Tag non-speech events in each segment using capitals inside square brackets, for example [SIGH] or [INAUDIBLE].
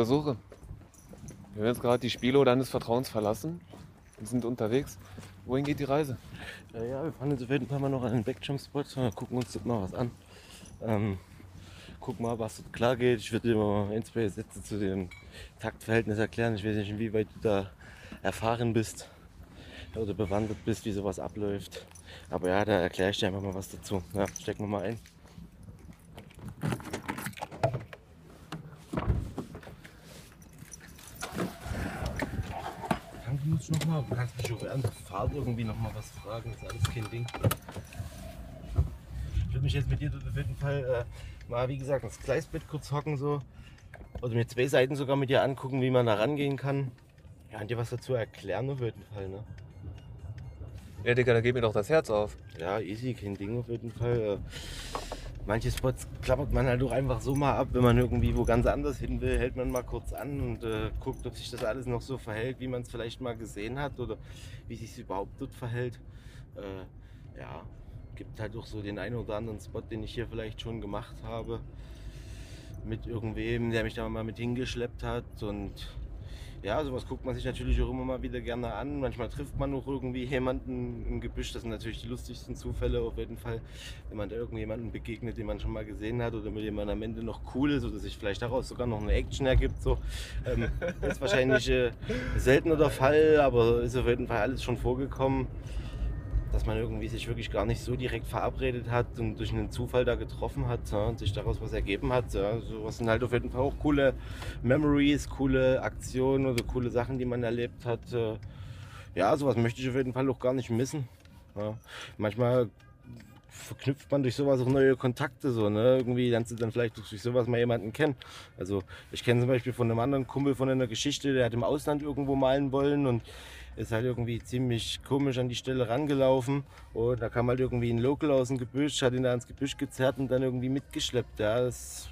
Ja, Suche. Wir haben jetzt gerade die Spielo deines Vertrauens verlassen und sind unterwegs. Wohin geht die Reise? Ja, ja, wir fahren jetzt auf jeden Fall mal noch an den Backjump-Spot, gucken uns das mal was an. Ähm, guck mal, was klar geht. Ich würde dir mal ein, zwei Sätze zu dem Taktverhältnis erklären. Ich weiß nicht, inwieweit du da erfahren bist oder bewandert bist, wie sowas abläuft. Aber ja, da erkläre ich dir einfach mal was dazu. Ja, stecken wir mal ein. Du musst noch mal, du kannst mich auch während der Fahrt irgendwie noch mal was fragen, das ist alles kein Ding. Ich würde mich jetzt mit dir auf jeden Fall äh, mal, wie gesagt, das Gleisbett kurz hocken so. Oder mir zwei Seiten sogar mit dir angucken, wie man da rangehen kann. Ja, und dir was dazu erklären auf jeden Fall, ne? Ja, Digga, da geht mir doch das Herz auf. Ja, easy, kein Ding auf jeden Fall. Äh, Manche Spots klappert man halt auch einfach so mal ab, wenn man irgendwie wo ganz anders hin will, hält man mal kurz an und äh, guckt, ob sich das alles noch so verhält, wie man es vielleicht mal gesehen hat oder wie sich es überhaupt dort verhält. Äh, ja, gibt halt auch so den einen oder anderen Spot, den ich hier vielleicht schon gemacht habe mit irgendwem, der mich da mal mit hingeschleppt hat und ja, sowas guckt man sich natürlich auch immer mal wieder gerne an. Manchmal trifft man auch irgendwie jemanden im Gebüsch. Das sind natürlich die lustigsten Zufälle auf jeden Fall, wenn man da irgendjemanden begegnet, den man schon mal gesehen hat oder mit dem man am Ende noch cool ist oder sich vielleicht daraus sogar noch eine Action ergibt. So. Ähm, das ist wahrscheinlich äh, seltener der Fall, aber ist auf jeden Fall alles schon vorgekommen dass man irgendwie sich wirklich gar nicht so direkt verabredet hat und durch einen Zufall da getroffen hat ja, und sich daraus was ergeben hat. Ja. Sowas sind halt auf jeden Fall auch coole Memories, coole Aktionen oder coole Sachen, die man erlebt hat. Ja, sowas möchte ich auf jeden Fall auch gar nicht missen. Ja. Manchmal verknüpft man durch sowas auch neue Kontakte so, ne? Irgendwie lernst du dann vielleicht durch sowas mal jemanden kennen. Also ich kenne zum Beispiel von einem anderen Kumpel von einer Geschichte, der hat im Ausland irgendwo malen wollen und ist halt irgendwie ziemlich komisch an die Stelle rangelaufen und da kam halt irgendwie ein Local aus dem Gebüsch, hat ihn da ins Gebüsch gezerrt und dann irgendwie mitgeschleppt. Ja, das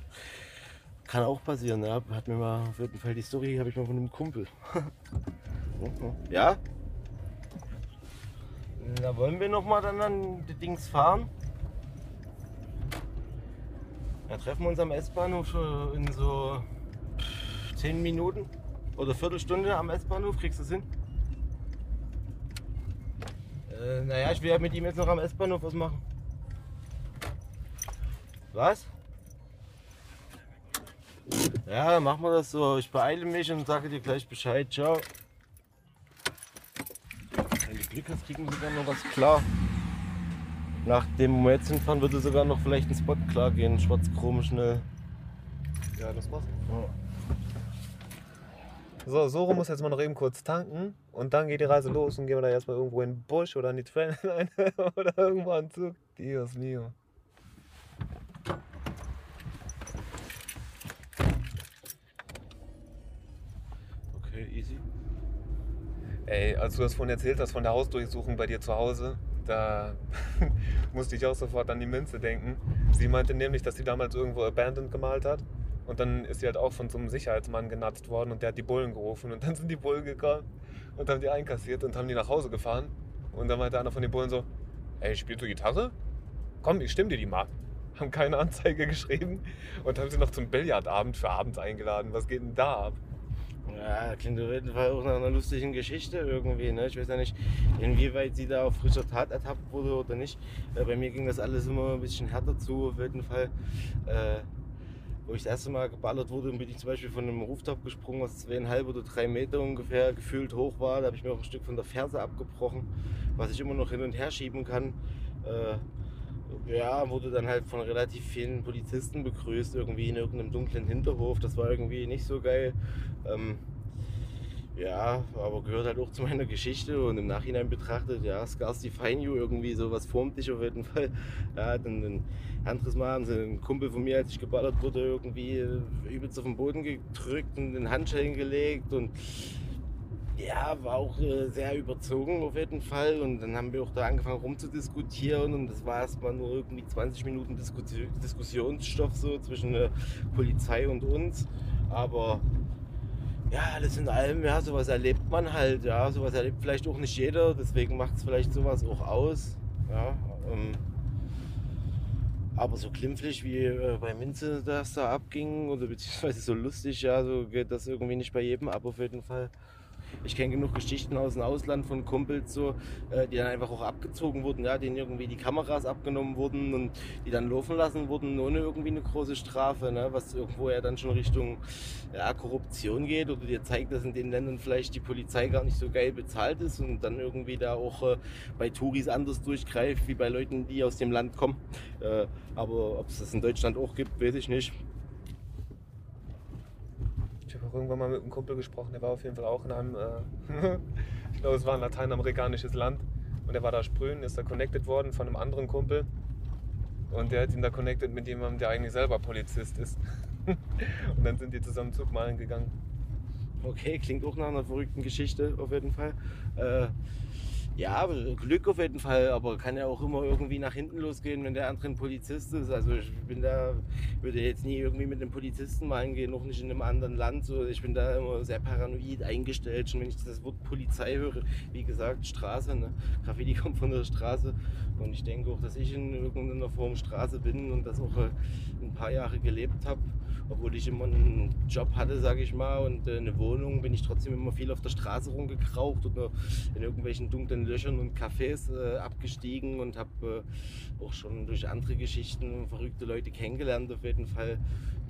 kann auch passieren. Ja. Hat mir mal auf jeden Fall die Story, habe ich mal von einem Kumpel. [LAUGHS] ja? Da wollen wir noch mal dann an die Dings fahren. Da treffen wir uns am S-Bahnhof in so 10 Minuten oder Viertelstunde am S-Bahnhof. Kriegst du es hin? Äh, naja, ich will mit ihm jetzt noch am S-Bahnhof was machen. Was? Ja, machen wir das so. Ich beeile mich und sage dir gleich Bescheid. Ciao. Hast, kriegen sogar noch was klar. Nach dem, jetzt hinfahren, würde sogar noch vielleicht ein Spot klar gehen. Schwarz-Chrom schnell. Ja, das passt. Ja. So, Soro muss jetzt mal noch eben kurz tanken und dann geht die Reise los und gehen wir da erstmal irgendwo in den Busch oder in die Trailerline [LAUGHS] oder irgendwo an Zug. Dios mio. Okay, easy. Ey, als du das vorhin erzählt hast von der Hausdurchsuchung bei dir zu Hause, da [LAUGHS] musste ich auch sofort an die Münze denken. Sie meinte nämlich, dass sie damals irgendwo Abandoned gemalt hat und dann ist sie halt auch von so einem Sicherheitsmann genatzt worden und der hat die Bullen gerufen. Und dann sind die Bullen gekommen und haben die einkassiert und haben die nach Hause gefahren. Und dann meinte einer von den Bullen so, ey, spielst du Gitarre? Komm, ich stimme dir die mal. Haben keine Anzeige [LAUGHS] geschrieben und haben sie noch zum Billardabend für abends eingeladen. Was geht denn da ab? Ja, klingt auf jeden Fall auch nach einer lustigen Geschichte irgendwie. Ne? Ich weiß ja nicht, inwieweit sie da auf frischer Tat ertappt wurde oder nicht. Äh, bei mir ging das alles immer ein bisschen härter zu, auf jeden Fall. Äh, wo ich das erste Mal geballert wurde, bin ich zum Beispiel von einem Rooftop gesprungen, was zweieinhalb oder drei Meter ungefähr gefühlt hoch war. Da habe ich mir auch ein Stück von der Ferse abgebrochen, was ich immer noch hin und her schieben kann. Äh, ja, wurde dann halt von relativ vielen Polizisten begrüßt, irgendwie in irgendeinem dunklen Hinterhof. Das war irgendwie nicht so geil. Ähm, ja, aber gehört halt auch zu meiner Geschichte und im Nachhinein betrachtet, ja, Scars Define You irgendwie sowas formt dich auf jeden Fall. [LAUGHS] Ja, dann ein anderes Mal haben sie einen Kumpel von mir, als ich geballert wurde, irgendwie übelst auf den Boden gedrückt und den Handschellen gelegt und ja, war auch äh, sehr überzogen auf jeden Fall. Und dann haben wir auch da angefangen rumzudiskutieren und das war erstmal nur irgendwie 20 Minuten Diskussionsstoff so zwischen der Polizei und uns. Aber ja, alles in allem, ja, sowas erlebt man halt, ja, sowas erlebt vielleicht auch nicht jeder, deswegen macht es vielleicht sowas auch aus. Ja, ähm, Aber so klimpflich wie äh, bei Minze das da abging, oder beziehungsweise so lustig, ja, so geht das irgendwie nicht bei jedem ab auf jeden Fall. Ich kenne genug Geschichten aus dem Ausland von Kumpels, so, äh, die dann einfach auch abgezogen wurden, ja, denen irgendwie die Kameras abgenommen wurden und die dann laufen lassen wurden, ohne irgendwie eine große Strafe, ne, was irgendwo ja dann schon Richtung ja, Korruption geht oder dir zeigt, dass in den Ländern vielleicht die Polizei gar nicht so geil bezahlt ist und dann irgendwie da auch äh, bei Touris anders durchgreift wie bei Leuten, die aus dem Land kommen. Äh, aber ob es das in Deutschland auch gibt, weiß ich nicht. Auch irgendwann mal mit einem Kumpel gesprochen, der war auf jeden Fall auch in einem, äh, [LAUGHS] ich glaube, es war ein lateinamerikanisches Land. Und der war da sprühen, ist da connected worden von einem anderen Kumpel. Und der hat ihn da connected mit jemandem, der eigentlich selber Polizist ist. [LAUGHS] und dann sind die zusammen Zug malen gegangen. Okay, klingt auch nach einer verrückten Geschichte auf jeden Fall. Äh, ja, Glück auf jeden Fall, aber kann ja auch immer irgendwie nach hinten losgehen, wenn der andere ein Polizist ist. Also ich bin da, würde jetzt nie irgendwie mit einem Polizisten mal hingehen, noch nicht in einem anderen Land. So, ich bin da immer sehr paranoid eingestellt, schon wenn ich das Wort Polizei höre. Wie gesagt, Straße, ne? Graffiti kommt von der Straße. Und ich denke auch, dass ich in irgendeiner Form Straße bin und das auch äh, ein paar Jahre gelebt habe obwohl ich immer einen Job hatte, sage ich mal, und äh, eine Wohnung, bin ich trotzdem immer viel auf der Straße rumgekraucht oder in irgendwelchen dunklen Löchern und Cafés äh, abgestiegen und habe äh, auch schon durch andere Geschichten verrückte Leute kennengelernt, auf jeden Fall,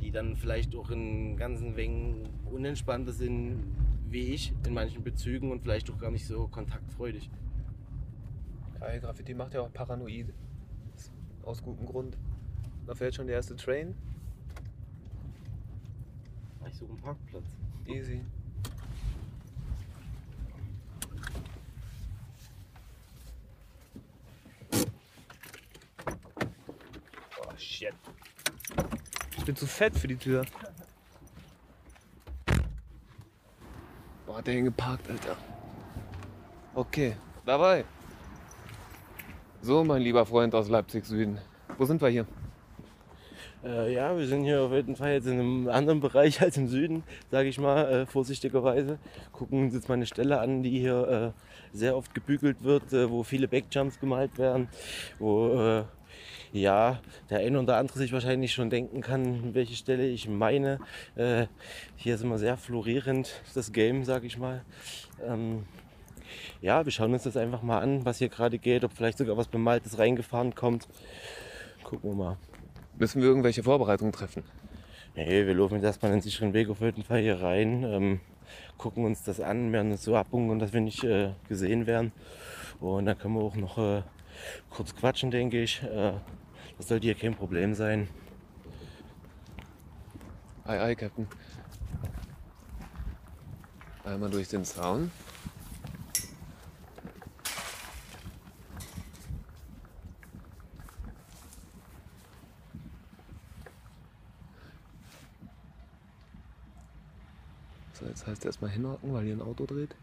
die dann vielleicht auch in ganzen Wegen unentspannter sind wie ich in manchen Bezügen und vielleicht auch gar nicht so kontaktfreudig. Geil, Graffiti macht ja auch paranoid. Aus gutem Grund. Da fährt schon der erste Train. Ich suche einen Parkplatz. Easy. Oh shit. Ich bin zu fett für die Tür. Boah, der geparkt, Alter. Okay, dabei. So, mein lieber Freund aus Leipzig Süden. Wo sind wir hier? Äh, ja, wir sind hier auf jeden Fall jetzt in einem anderen Bereich [LAUGHS] als im Süden, sage ich mal, äh, vorsichtigerweise. Gucken uns jetzt mal eine Stelle an, die hier äh, sehr oft gebügelt wird, äh, wo viele Backjumps gemalt werden, wo äh, ja, der eine oder andere sich wahrscheinlich schon denken kann, welche Stelle ich meine. Äh, hier ist immer sehr florierend, das Game, sage ich mal. Ähm, ja, wir schauen uns das einfach mal an, was hier gerade geht, ob vielleicht sogar was Bemaltes reingefahren kommt. Gucken wir mal. Müssen wir irgendwelche Vorbereitungen treffen? Nee, wir laufen jetzt erstmal einen sicheren Weg auf jeden Fall hier rein, ähm, gucken uns das an, werden uns so abbunkern, dass wir nicht äh, gesehen werden. Und dann können wir auch noch äh, kurz quatschen, denke ich. Äh, das sollte hier kein Problem sein. Ei, ei, Captain. Einmal durch den Zaun. Jetzt heißt erstmal hinhocken, weil hier ein Auto dreht.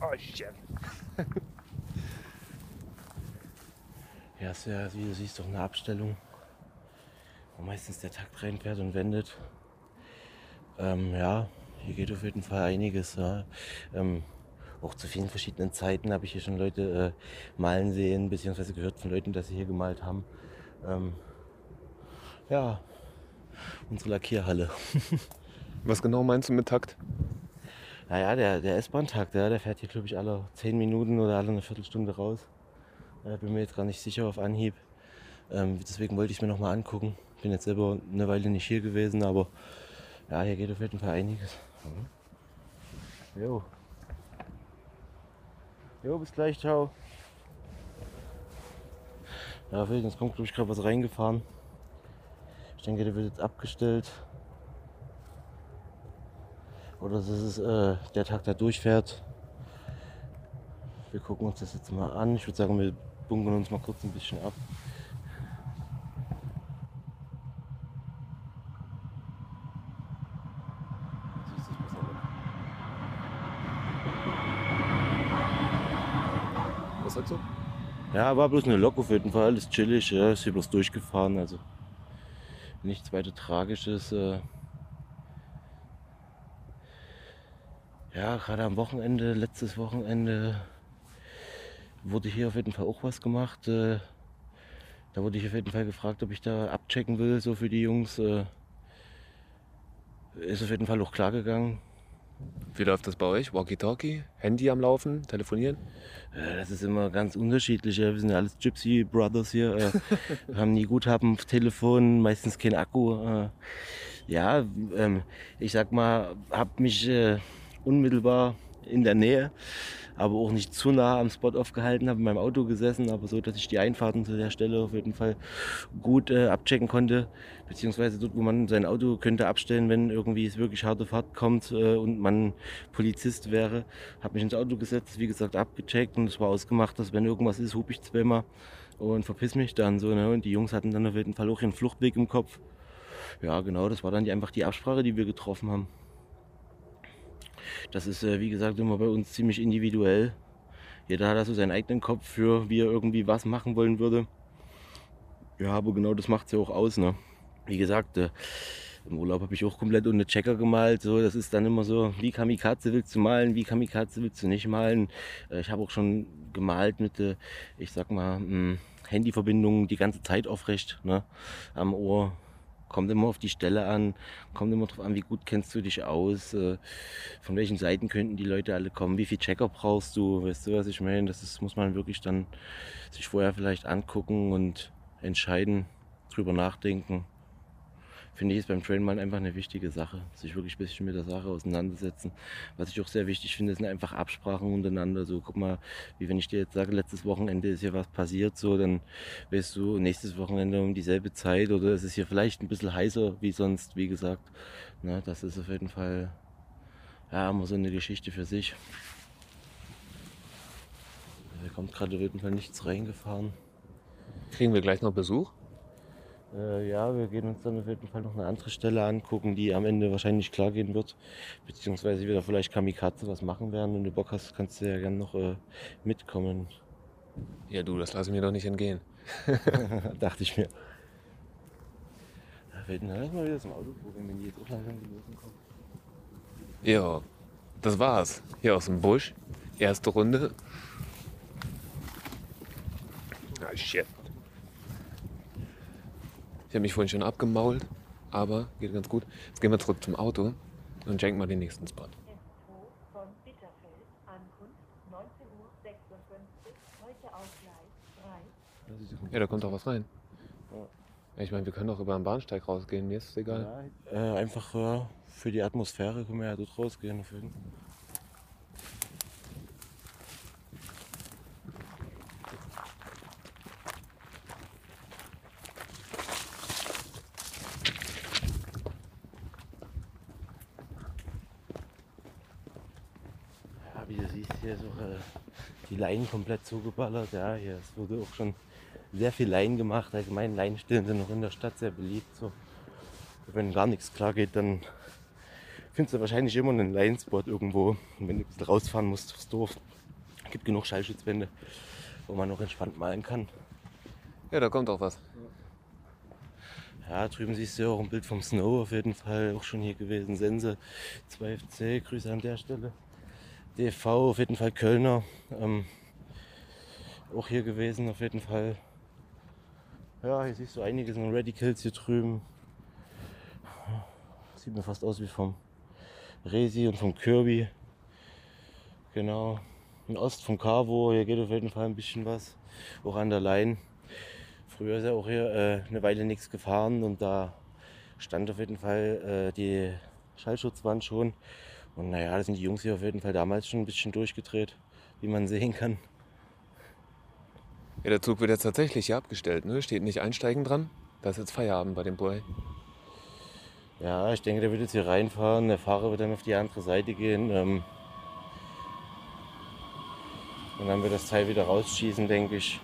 Oh shit. [LAUGHS] Ja, ist ja, wie du siehst, doch eine Abstellung, wo meistens der Takt reinfährt und wendet. Ähm, ja, hier geht auf jeden Fall einiges. Ja. Ähm, auch zu vielen verschiedenen Zeiten habe ich hier schon Leute äh, malen sehen, beziehungsweise gehört von Leuten, dass sie hier gemalt haben. Ähm, ja, unsere Lackierhalle. [LAUGHS] Was genau meinst du mit Takt? Naja, der, der S-Bahn-Takt, der, der fährt hier, glaube ich, alle 10 Minuten oder alle eine Viertelstunde raus. Äh, bin mir jetzt gar nicht sicher auf Anhieb. Ähm, deswegen wollte ich mir noch mal angucken. Bin jetzt selber eine Weile nicht hier gewesen, aber ja, hier geht auf jeden Fall einiges. Mhm. Jo. Jo, bis gleich, ciao. Ja, jetzt kommt, glaube ich, gerade was reingefahren. Ich denke, der wird jetzt abgestellt. Oder das ist äh, der Tag, der durchfährt. Wir gucken uns das jetzt mal an. Ich würde sagen, wir bunkern uns mal kurz ein bisschen ab. Siehst du, ich muss aber- Was sagst du? Ja, war bloß eine Lok auf jeden Fall, alles chillig, ja, ist hier bloß durchgefahren, also nichts weiter Tragisches. Äh, ja, gerade am Wochenende, letztes Wochenende, wurde hier auf jeden Fall auch was gemacht. Äh, da wurde ich auf jeden Fall gefragt, ob ich da abchecken will, so für die Jungs. Äh, ist auf jeden Fall auch klar gegangen. Wie läuft das bei euch? Walkie-Talkie? Handy am Laufen? Telefonieren? Äh, das ist immer ganz unterschiedlich. Wir sind ja alles Gypsy Brothers hier. Äh, wir [LAUGHS] haben nie Guthaben auf Telefon, meistens kein Akku. Äh, ja, ähm, ich sag mal, habe mich unmittelbar in der Nähe aber auch nicht zu nah am Spot aufgehalten, habe in meinem Auto gesessen, aber so, dass ich die Einfahrten zu der Stelle auf jeden Fall gut äh, abchecken konnte, beziehungsweise dort, wo man sein Auto könnte abstellen, wenn irgendwie es wirklich harte Fahrt kommt äh, und man Polizist wäre. Habe mich ins Auto gesetzt, wie gesagt, abgecheckt und es war ausgemacht, dass wenn irgendwas ist, hupe ich zweimal und verpiss mich dann so. Ne? Und die Jungs hatten dann auf jeden Fall auch ihren Fluchtweg im Kopf. Ja, genau, das war dann die, einfach die Absprache, die wir getroffen haben. Das ist, äh, wie gesagt, immer bei uns ziemlich individuell. Jeder hat also seinen eigenen Kopf für, wie er irgendwie was machen wollen würde. Ja, aber genau das macht es ja auch aus. Ne? Wie gesagt, äh, im Urlaub habe ich auch komplett ohne Checker gemalt. So, das ist dann immer so, wie Kamikaze willst du malen, wie Kamikaze willst du nicht malen. Äh, ich habe auch schon gemalt mit, ich sag mal, hm, Handyverbindungen die ganze Zeit aufrecht ne, am Ohr. Kommt immer auf die Stelle an, kommt immer darauf an, wie gut kennst du dich aus, äh, von welchen Seiten könnten die Leute alle kommen, wie viel Checker brauchst du, weißt du, was ich meine? Das ist, muss man wirklich dann sich vorher vielleicht angucken und entscheiden, drüber nachdenken finde ich, ist beim Trailmalen einfach eine wichtige Sache. Sich wirklich ein bisschen mit der Sache auseinandersetzen. Was ich auch sehr wichtig finde, sind einfach Absprachen untereinander. So, guck mal, wie wenn ich dir jetzt sage, letztes Wochenende ist hier was passiert, so, dann weißt du, nächstes Wochenende um dieselbe Zeit oder es ist hier vielleicht ein bisschen heißer wie sonst, wie gesagt. Na, das ist auf jeden Fall, ja, immer so eine Geschichte für sich. Da kommt gerade auf jeden Fall nichts reingefahren. Kriegen wir gleich noch Besuch? Äh, ja, wir gehen uns dann auf jeden Fall noch eine andere Stelle angucken, die am Ende wahrscheinlich klar gehen wird. Beziehungsweise wieder vielleicht Kamikaze was machen werden. Wenn du Bock hast, kannst du ja gerne noch äh, mitkommen. Ja, du, das lasse ich mir doch nicht entgehen. [LAUGHS] Dachte ich mir. Da dann mal wieder zum Auto probieren, wenn die jetzt auch langsam gelaufen kommen. Ja, das war's. Hier aus dem Busch. Erste Runde. Ah, shit. Ich habe mich vorhin schon abgemault, aber geht ganz gut. Jetzt gehen wir zurück zum Auto und schenken mal den nächsten Spot. Ja, da kommt auch was rein. Ich meine, wir können auch über den Bahnsteig rausgehen, mir ist es egal. Ja, äh, einfach äh, für die Atmosphäre können wir ja dort rausgehen. Auf jeden. hier so äh, die Leinen komplett zugeballert. Ja, hier es wurde auch schon sehr viel Leinen gemacht. Allgemein Leinenstillen sind noch in der Stadt sehr beliebt. So. Wenn gar nichts klar geht, dann findest du wahrscheinlich immer einen Leinspot irgendwo. Und wenn du ein bisschen rausfahren musst aufs Dorf, gibt genug Schallschutzwände, wo man noch entspannt malen kann. Ja, da kommt auch was. Ja, drüben siehst du auch ein Bild vom Snow auf jeden Fall, auch schon hier gewesen. Sense 2FC, Grüße an der Stelle. DV, auf jeden Fall Kölner. Ähm, auch hier gewesen, auf jeden Fall. Ja, hier siehst du einiges an Radicals hier drüben. Sieht mir fast aus wie vom Resi und vom Kirby. Genau. In Ost vom Carvo, hier geht auf jeden Fall ein bisschen was. Auch an der Line. Früher ist ja auch hier äh, eine Weile nichts gefahren und da stand auf jeden Fall äh, die Schallschutzwand schon. Und naja, da sind die Jungs hier auf jeden Fall damals schon ein bisschen durchgedreht, wie man sehen kann. Ja, der Zug wird jetzt tatsächlich hier abgestellt, ne? Steht nicht einsteigen dran. Da ist jetzt Feierabend bei dem Boy. Ja, ich denke, der wird jetzt hier reinfahren. Der Fahrer wird dann auf die andere Seite gehen. Ähm und dann wird das Teil wieder rausschießen, denke ich.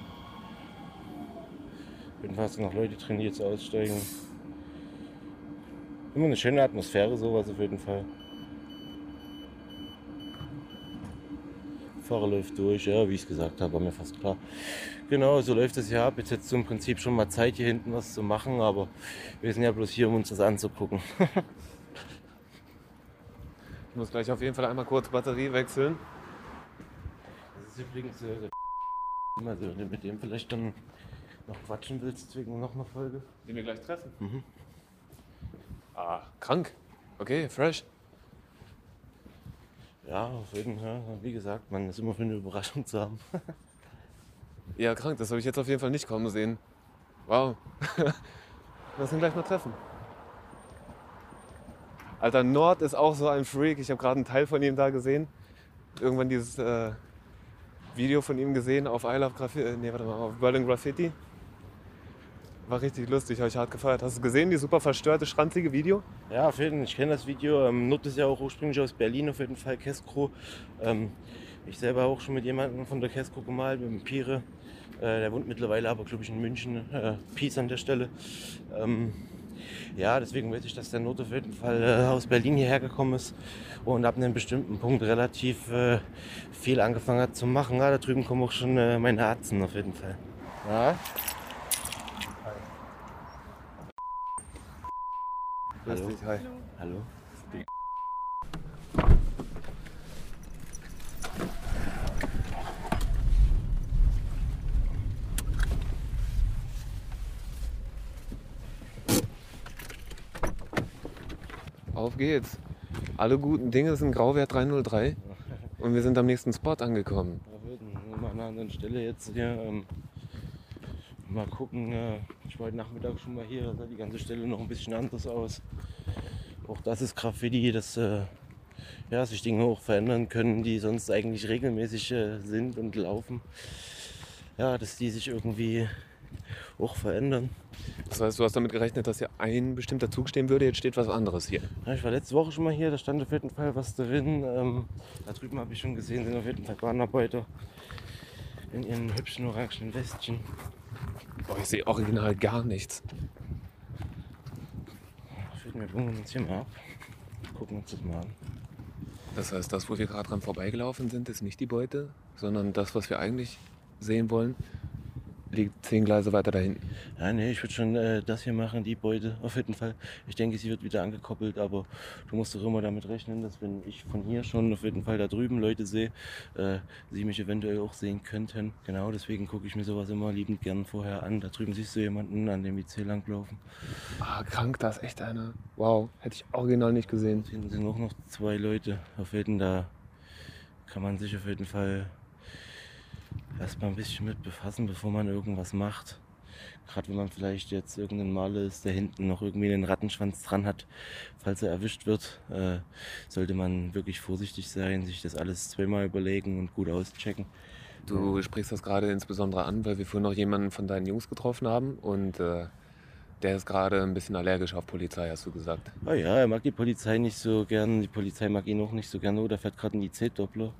Jedenfalls noch Leute drin, die jetzt aussteigen. Immer eine schöne Atmosphäre, sowas auf jeden Fall. Radfahrer läuft durch, ja, wie ich es gesagt habe, war mir fast klar. Genau, so läuft es ja ab. Jetzt hättest du im Prinzip schon mal Zeit, hier hinten was zu machen, aber wir sind ja bloß hier, um uns das anzugucken. [LAUGHS] Ich muss gleich auf jeden Fall einmal kurz Batterie wechseln. Das ist übrigens äh, der [LAUGHS] also, wenn du mit dem vielleicht dann noch quatschen willst wegen noch einer Folge. Den wir gleich treffen. Mhm. Ah, krank. Okay, fresh. Ja, auf jeden Fall. Wie gesagt, man ist immer für eine Überraschung zu haben. [LAUGHS] Ja, krank, das habe ich jetzt auf jeden Fall nicht kommen sehen. Wow. [LAUGHS] Lass ihn gleich mal treffen. Alter, Nord ist auch so ein Freak. Ich habe gerade einen Teil von ihm da gesehen. Irgendwann dieses äh, Video von ihm gesehen auf I Love Graffiti. Nee, warte mal, auf Berlin Graffiti. War richtig lustig, habe ich hart gefeiert. Hast du gesehen, die super verstörte, schranzige Video? Ja, auf jeden Fall. Ich kenne das Video. Ähm, Nut ist ja auch ursprünglich aus Berlin, auf jeden Fall Keskro. Ähm, ich selber auch schon mit jemandem von der Keskro gemalt, mit dem Pire. Äh, der wohnt mittlerweile aber, glaube ich, in München. Äh, Peace an der Stelle. Ähm, ja, deswegen weiß ich, dass der Not auf jeden Fall äh, aus Berlin hierher gekommen ist und ab einem bestimmten Punkt relativ äh, viel angefangen hat zu machen. Ja, da drüben kommen auch schon äh, meine Arzten auf jeden Fall. Ja. Grüß Hallo. dich, hi. Hallo. Auf geht's. Alle guten Dinge sind Grauwert 303 [LAUGHS] und wir sind am nächsten Spot angekommen. Wir sind an einer anderen Stelle jetzt hier. Ähm, mal gucken. Äh, ich war heute Nachmittag schon mal hier. Da sah die ganze Stelle noch ein bisschen anders aus. Auch das ist Graffiti, dass äh, ja, sich Dinge auch verändern können, die sonst eigentlich regelmäßig äh, sind und laufen. Ja, dass die sich irgendwie auch verändern. Das heißt, du hast damit gerechnet, dass hier ein bestimmter Zug stehen würde, jetzt steht was anderes hier. Ja, ich war letzte Woche schon mal hier, da stand auf jeden Fall was drin. Ähm, da drüben habe ich schon gesehen, sind auf jeden Fall Bahnarbeiter in ihren hübschen orangen Westchen. Boah, ich sehe original gar nichts. Mir bringen uns hier mal ab. Gucken uns das mal an. Das heißt, das, wo wir gerade dran vorbeigelaufen sind, ist nicht die Beute, sondern das, was wir eigentlich sehen wollen, liegt zehn Gleise weiter da hinten. Ja, nee, ich würde schon äh, das hier machen, die Beute, [LAUGHS] auf jeden Fall. Ich denke, sie wird wieder angekoppelt, aber du musst doch immer damit rechnen, dass wenn ich von hier schon auf jeden Fall da drüben Leute sehe, äh, sie mich eventuell auch sehen könnten. Genau, deswegen gucke ich mir sowas immer liebend gern vorher an. Da drüben siehst du jemanden an dem IC langlaufen. Ah, krank, da ist echt einer. Wow, hätte ich original nicht gesehen. Hinten sind auch noch zwei Leute. Auf jeden da kann man sich auf jeden Fall erstmal ein bisschen mit befassen, bevor man irgendwas macht. Gerade wenn man vielleicht jetzt irgendein Maler ist, der hinten noch irgendwie einen Rattenschwanz dran hat, falls er erwischt wird, äh, sollte man wirklich vorsichtig sein, sich das alles zweimal überlegen und gut auschecken. Du sprichst das gerade insbesondere an, weil wir vorhin noch jemanden von deinen Jungs getroffen haben und äh, der ist gerade ein bisschen allergisch auf Polizei, hast du gesagt. Ah ja, er mag die Polizei nicht so gern, die Polizei mag ihn auch nicht so gern. Oh, da fährt gerade ein IC-Doppler.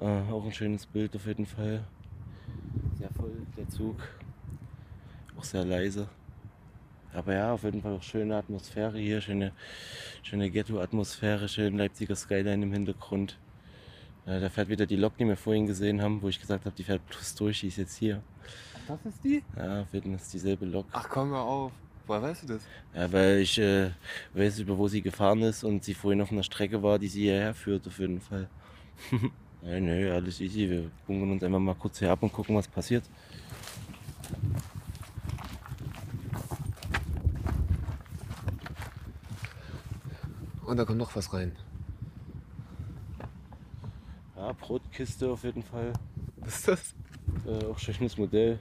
Äh, auch ein schönes Bild auf jeden Fall. Sehr voll, der Zug. Auch sehr leise. Aber ja, auf jeden Fall auch schöne Atmosphäre hier, schöne, schöne Ghetto-Atmosphäre, schön Leipziger Skyline im Hintergrund. Äh, da fährt wieder die Lok, die wir vorhin gesehen haben, wo ich gesagt habe, die fährt plus durch, die ist jetzt hier. Das ist die? Ja, auf jeden Fall ist dieselbe Lok. Ach komm mal auf. Woher weißt du das? Ja, weil ich äh, weiß, über wo sie gefahren ist und sie vorhin auf einer Strecke war, die sie hierher führt, auf jeden Fall. [LAUGHS] ja, nö, alles easy. Wir bunkern uns einfach mal kurz hier ab und gucken, was passiert. Und da kommt noch was rein. Ja, Brotkiste auf jeden Fall. Was ist das? Äh, auch schönes Modell.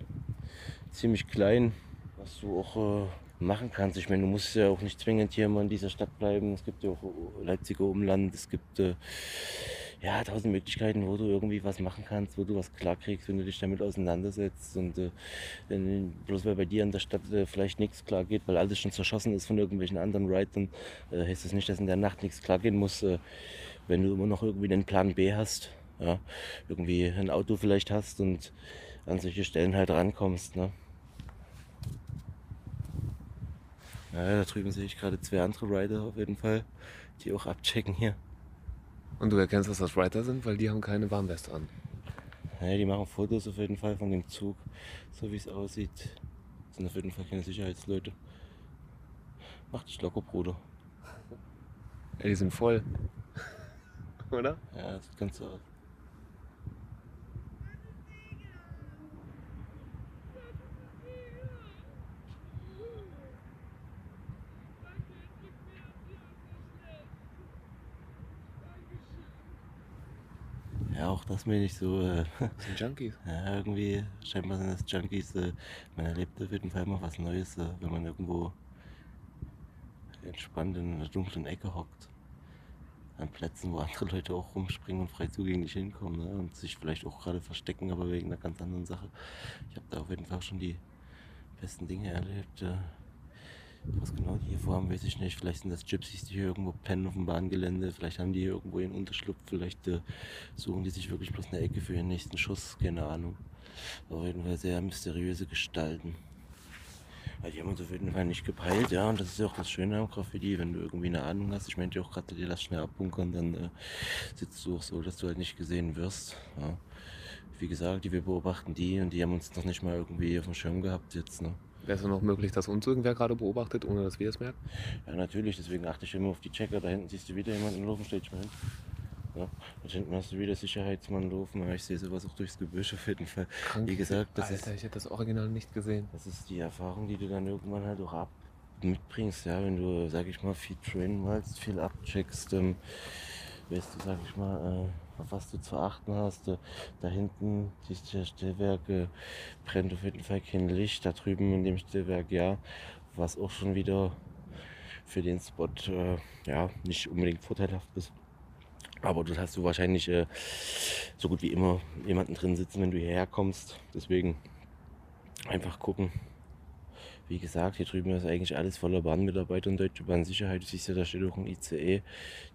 Ziemlich klein, was du auch äh, machen kannst. Ich meine, du musst ja auch nicht zwingend hier immer in dieser Stadt bleiben. Es gibt ja auch Leipziger Umland. Es gibt äh, ja tausend Möglichkeiten, wo du irgendwie was machen kannst, wo du was klarkriegst, wenn du dich damit auseinandersetzt. Und äh, bloß weil bei dir in der Stadt äh, vielleicht nichts klar geht, weil alles schon zerschossen ist von irgendwelchen anderen Writern, äh, heißt das nicht, dass in der Nacht nichts klar gehen muss. Äh, wenn du immer noch irgendwie einen Plan B hast, ja, irgendwie ein Auto vielleicht hast und an solche Stellen halt rankommst. Ne? Ja, da drüben sehe ich gerade zwei andere Rider auf jeden Fall, die auch abchecken hier. Und du erkennst, dass das Writer sind, weil die haben keine Warnweste an. Ja, die machen Fotos auf jeden Fall von dem Zug, so wie es aussieht. Das sind auf jeden Fall keine Sicherheitsleute. Mach dich locker, Bruder. Ja, die sind voll. [LAUGHS] Oder? Ja, das sieht ganz so aus. Das mir nicht so. Äh, Das sind Junkies. [LAUGHS] ja, irgendwie, scheinbar sind das Junkies. Äh, man erlebt auf jeden Fall mal was Neues, äh, wenn man irgendwo entspannt in einer dunklen Ecke hockt. An Plätzen, wo andere Leute auch rumspringen und frei zugänglich hinkommen ne? und sich vielleicht auch gerade verstecken, aber wegen einer ganz anderen Sache. Ich habe da auf jeden Fall schon die besten Dinge erlebt. Äh, was genau die hier vorhaben, weiß ich nicht. Vielleicht sind das Gypsies, die hier irgendwo pennen auf dem Bahngelände. Vielleicht haben die hier irgendwo ihren Unterschlupf. Vielleicht äh, suchen die sich wirklich bloß eine Ecke für ihren nächsten Schuss. Keine Ahnung. Auf jeden Fall sehr mysteriöse Gestalten. Ja, die haben uns auf jeden Fall nicht gepeilt, ja. Und das ist ja auch das Schöne am Graffiti, wenn du irgendwie eine Ahnung hast. Ich meinte ja auch gerade, dir lass schnell abbunkern, dann äh, sitzt du auch so, dass du halt nicht gesehen wirst. Ja. Wie gesagt, die wir beobachten die und die haben uns noch nicht mal irgendwie auf dem Schirm gehabt jetzt, ne? Wäre es noch möglich, dass uns irgendwer gerade beobachtet, ohne dass wir es merken? Ja, natürlich, deswegen achte ich immer auf die Checker. Da hinten siehst du wieder jemanden laufen, stell mal hin. Ja, da hinten hast du wieder Sicherheitsmann laufen, aber ich sehe sowas auch durchs Gebüsch auf jeden Fall. Krank. Wie gesagt, das Alter, ist, ich hätte das Original nicht gesehen. das ist die Erfahrung, die du dann irgendwann halt auch ab mitbringst, ja, wenn du, sag ich mal, viel trainen malst, viel abcheckst, ähm, weißt du, sag ich mal, äh, auf was du zu achten hast. Äh, da hinten, dieses Stellwerk, brennt auf jeden Fall kein Licht. Da drüben in dem Stellwerk, ja, was auch schon wieder für den Spot, äh, ja, nicht unbedingt vorteilhaft ist. Aber dort hast du wahrscheinlich äh, so gut wie immer jemanden drin sitzen, wenn du hierher kommst. Deswegen einfach gucken. Wie gesagt, hier drüben ist eigentlich alles voller Bahnmitarbeiter und Deutsche Bahnsicherheit. Du siehst ja, da steht auch ein ICE,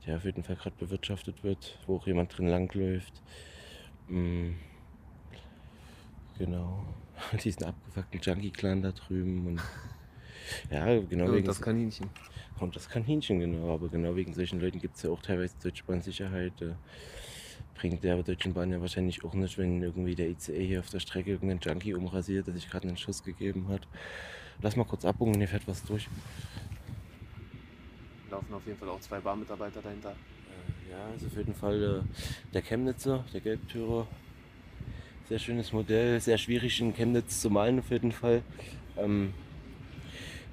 der auf jeden Fall gerade bewirtschaftet wird, wo auch jemand drin langläuft. Mm. Genau. [LAUGHS] Diesen abgefuckten Junkie-Clan da drüben. Und [LAUGHS] ja, genau Und wegen das Kaninchen. und das Kaninchen, genau. Aber genau wegen solchen Leuten gibt es ja auch teilweise Deutsche Bahnsicherheit. Äh, bringt der Deutschen Bahn ja wahrscheinlich auch nicht, wenn irgendwie der ICE hier auf der Strecke irgendeinen Junkie umrasiert, der sich gerade einen Schuss gegeben hat. Lass mal kurz abbuchen, hier fährt was durch. Laufen auf jeden Fall auch zwei Barmitarbeiter dahinter. Äh, Ja, ist auf jeden Fall äh, der Chemnitzer, der Gelbtürer. Sehr schönes Modell, sehr schwierig in Chemnitz zu malen auf jeden Fall. Ähm,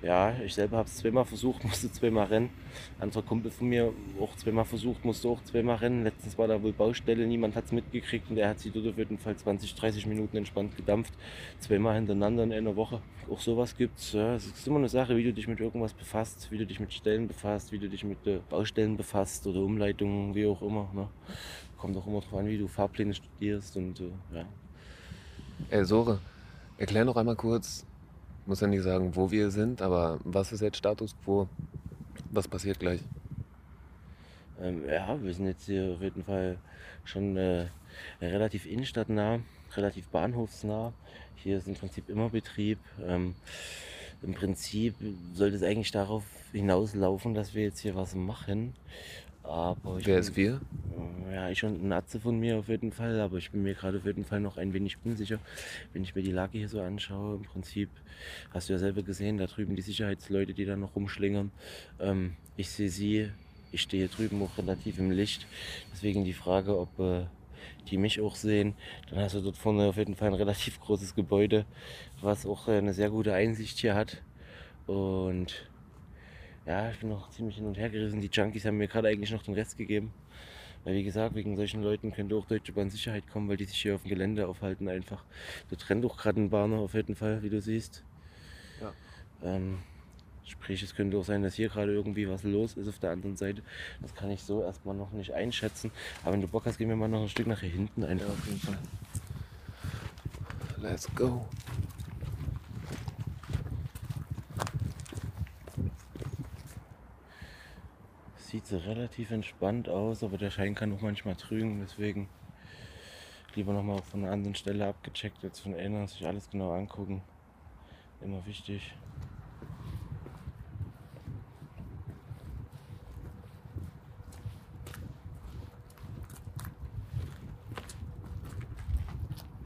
ja, ich selber habe es zweimal versucht, [LAUGHS] musste zweimal rennen. Anderer Kumpel von mir auch zweimal versucht, musste auch zweimal rennen. Letztens war da wohl Baustelle, niemand hat es mitgekriegt und er hat sich dort auf jeden Fall 20, 30 Minuten entspannt gedampft. Zweimal hintereinander in einer Woche. Auch sowas gibt's. Ja, es ist immer eine Sache, wie du dich mit irgendwas befasst, wie du dich mit Stellen befasst, wie du dich mit äh, Baustellen befasst oder Umleitungen, wie auch immer. Ne? Kommt auch immer darauf an, wie du Fahrpläne studierst und äh, ja. Ey, Sore, erklär noch einmal kurz, muss ja nicht sagen, wo wir sind, aber was ist jetzt Status quo? Was passiert gleich? Ähm, ja, wir sind jetzt hier auf jeden Fall schon äh, relativ innenstadtnah, relativ bahnhofsnah. Hier ist im Prinzip immer Betrieb. Ähm, Im Prinzip sollte es eigentlich darauf hinauslaufen, dass wir jetzt hier was machen. Aber ich Wer bin- ist wir? Ja, ich und ein Atze von mir auf jeden Fall, aber ich bin mir gerade auf jeden Fall noch ein wenig unsicher, wenn ich mir die Lage hier so anschaue. Im Prinzip hast du ja selber gesehen, da drüben die Sicherheitsleute, die da noch rumschlingern. Ähm, ich sehe sie, ich stehe hier drüben auch relativ im Licht. Deswegen die Frage, ob äh, die mich auch sehen. Dann hast du dort vorne auf jeden Fall ein relativ großes Gebäude, was auch äh, eine sehr gute Einsicht hier hat. Und ja, ich bin noch ziemlich hin und her gerissen. Die Junkies haben mir gerade eigentlich noch den Rest gegeben. Weil wie gesagt, wegen solchen Leuten könnte auch Deutsche Bahn Sicherheit kommen, weil die sich hier auf dem Gelände aufhalten einfach. Da trennt auch gerade ein Bahner auf jeden Fall, wie du siehst. Ja. Ähm, sprich, es könnte auch sein, dass hier gerade irgendwie was los ist auf der anderen Seite. Das kann ich so erstmal noch nicht einschätzen. Aber wenn du Bock hast, gehen wir mal noch ein Stück nach hier hinten einfach. auf jeden Fall. Let's go. sieht sie relativ entspannt aus, aber der Schein kann auch manchmal trügen, deswegen lieber nochmal von einer anderen Stelle abgecheckt, als von einer, sich alles genau angucken. Immer wichtig.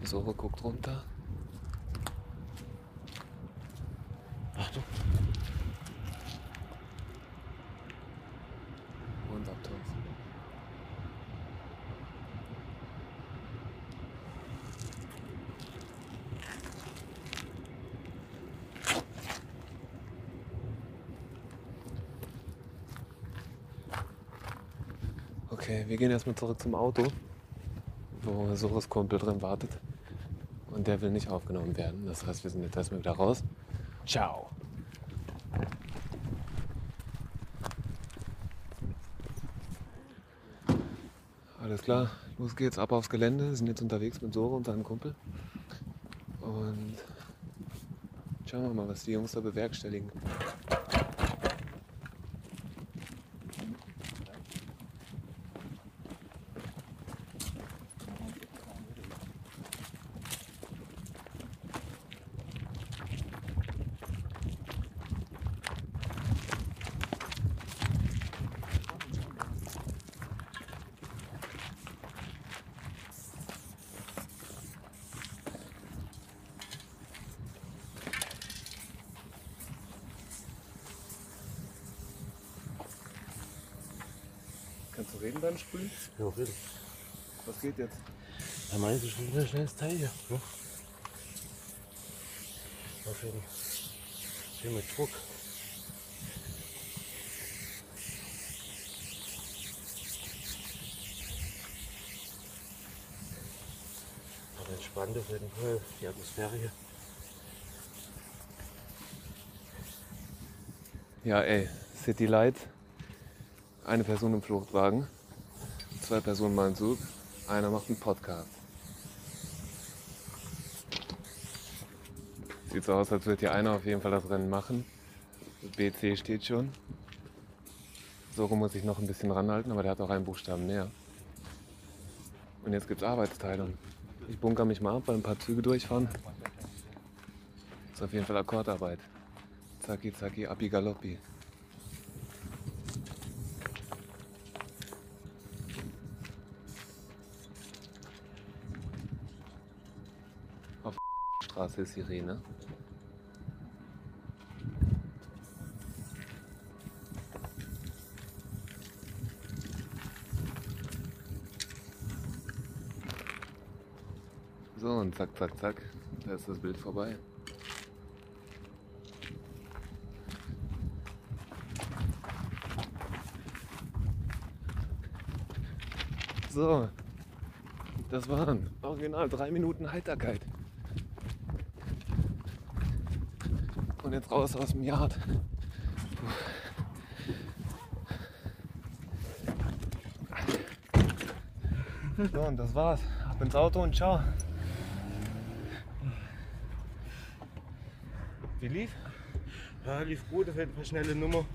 Das Ohr guckt runter. Wir gehen erstmal zurück zum Auto, wo Soros Kumpel drin wartet. Und der will nicht aufgenommen werden. Das heißt, wir sind jetzt erstmal wieder raus. Ciao. Alles klar, los geht's, ab aufs Gelände. Wir sind jetzt unterwegs mit Sore und seinem Kumpel. Und schauen wir mal, was die Jungs da bewerkstelligen. Sprühen? Ja, reden. Was geht jetzt? Da meinst du schon wieder ein schnelles Teil hier. Ne? Auf jeden Schön mit Druck. Aber entspannt auf jeden Fall die Atmosphäre hier. Ja, ey, City Light. Eine Person im Fluchtwagen, zwei Personen mal im Zug, einer macht einen Podcast. Sieht so aus, als würde hier einer auf jeden Fall das Rennen machen. BC steht schon. Soro muss ich noch ein bisschen ranhalten, aber der hat auch einen Buchstaben mehr. Und jetzt gibt's Arbeitsteilung. Ich bunker mich mal ab, weil ein paar Züge durchfahren. Ist auf jeden Fall Akkordarbeit. Zacki, zacki, abi galoppi. Auf Sirene. So, und zack, zack, zack. Da ist das Bild vorbei. So, das waren original drei Minuten Heiterkeit. Und jetzt raus aus dem Yard. So, und das war's. Ab ins Auto und ciao. Wie lief? Ja, lief gut, auf jeden Fall schnelle Nummer.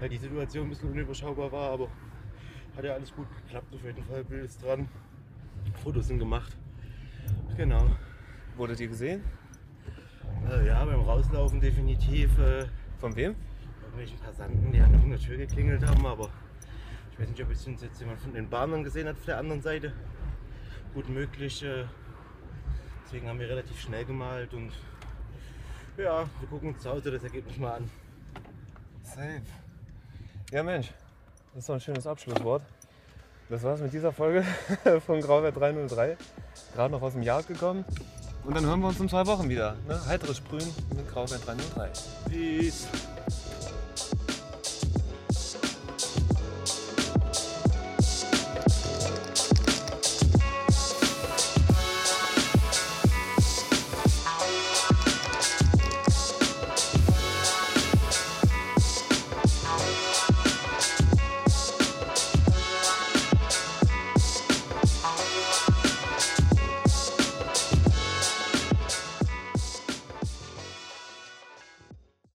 Weil die Situation ein bisschen unüberschaubar war, aber hat ja alles gut geklappt auf jeden Fall. Bild ist dran. Fotos sind gemacht. Genau. Wurde die gesehen? Ja, beim Rauslaufen definitiv äh, Von wem? irgendwelchen Passanten, die an der Tür geklingelt haben, aber ich weiß nicht, ob es jetzt jemand von den Bahnern gesehen hat auf der anderen Seite. Gut möglich. Äh, deswegen haben wir relativ schnell gemalt und ja, wir gucken uns zu Hause das Ergebnis mal an. Safe. Ja Mensch, das ist doch ein schönes Abschlusswort. Das war's mit dieser Folge [LAUGHS] von Grauwert 303. Gerade noch aus dem Jagd gekommen. Und dann hören wir uns in zwei Wochen wieder. Ne? Heiteres Sprühen mit Grauwert 303. Peace.